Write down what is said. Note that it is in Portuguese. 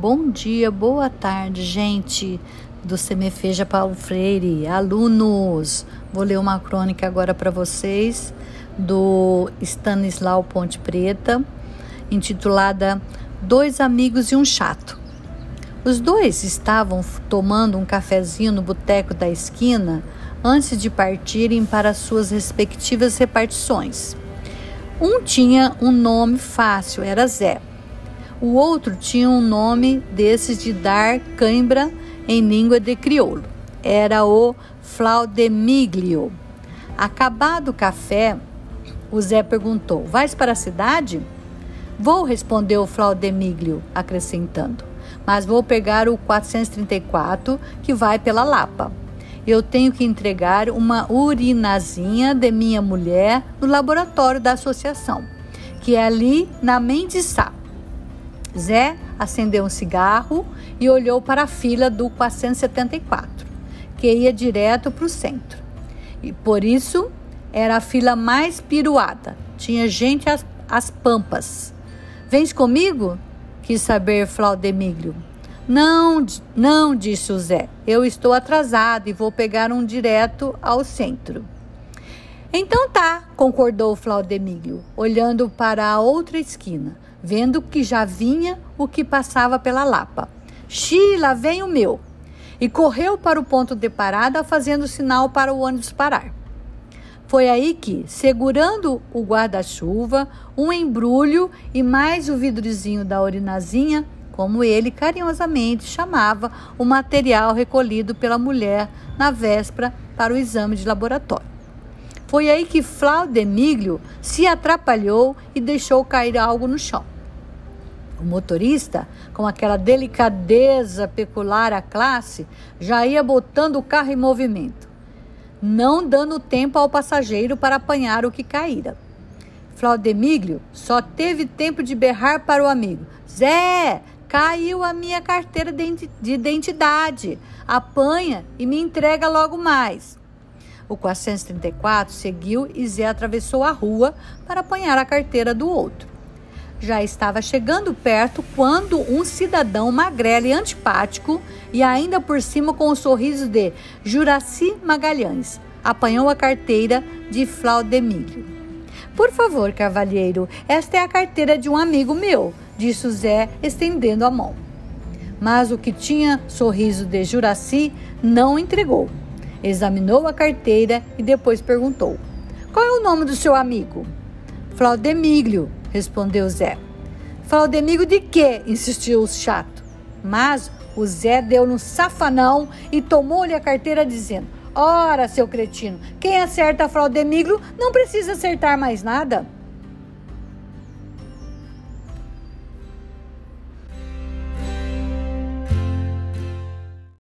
Bom dia, boa tarde, gente do Semefeja Paulo Freire, alunos. Vou ler uma crônica agora para vocês do Stanislau Ponte Preta, intitulada Dois Amigos e um Chato. Os dois estavam tomando um cafezinho no boteco da esquina antes de partirem para suas respectivas repartições. Um tinha um nome fácil, era Zé. O outro tinha um nome desses de dar cãibra em língua de crioulo. Era o Flaudemiglio. Acabado o café, o Zé perguntou: Vais para a cidade? Vou, respondeu o Flaudemiglio, acrescentando. Mas vou pegar o 434 que vai pela Lapa. Eu tenho que entregar uma urinazinha de minha mulher no laboratório da associação, que é ali na Mendiçá. Zé acendeu um cigarro e olhou para a fila do 474, que ia direto para o centro. E por isso era a fila mais piruada. Tinha gente às, às pampas. Vens comigo? Quis saber Flaudemíglio. Não, não, disse o Zé. Eu estou atrasado e vou pegar um direto ao centro. Então tá, concordou Flaudemíglio, olhando para a outra esquina vendo que já vinha o que passava pela Lapa. Sheila, vem o meu! E correu para o ponto de parada, fazendo sinal para o ônibus parar. Foi aí que, segurando o guarda-chuva, um embrulho e mais o vidrozinho da urinazinha, como ele carinhosamente chamava o material recolhido pela mulher na véspera para o exame de laboratório. Foi aí que Flaudemíglio se atrapalhou e deixou cair algo no chão. O motorista, com aquela delicadeza peculiar à classe, já ia botando o carro em movimento, não dando tempo ao passageiro para apanhar o que caíra. Flaudemíglio só teve tempo de berrar para o amigo: Zé, caiu a minha carteira de identidade. Apanha e me entrega logo mais. O 434 seguiu e Zé atravessou a rua para apanhar a carteira do outro. Já estava chegando perto quando um cidadão magrelo e antipático, e ainda por cima com o sorriso de Juraci Magalhães, apanhou a carteira de Flaudemílio. Por favor, cavalheiro, esta é a carteira de um amigo meu, disse o Zé, estendendo a mão. Mas o que tinha sorriso de Juraci não entregou. Examinou a carteira e depois perguntou: Qual é o nome do seu amigo? Flaudemílio, respondeu Zé. Flaudemílio de quê? insistiu o chato. Mas o Zé deu no safanão e tomou-lhe a carteira, dizendo: Ora, seu cretino, quem acerta Flaudemílio não precisa acertar mais nada.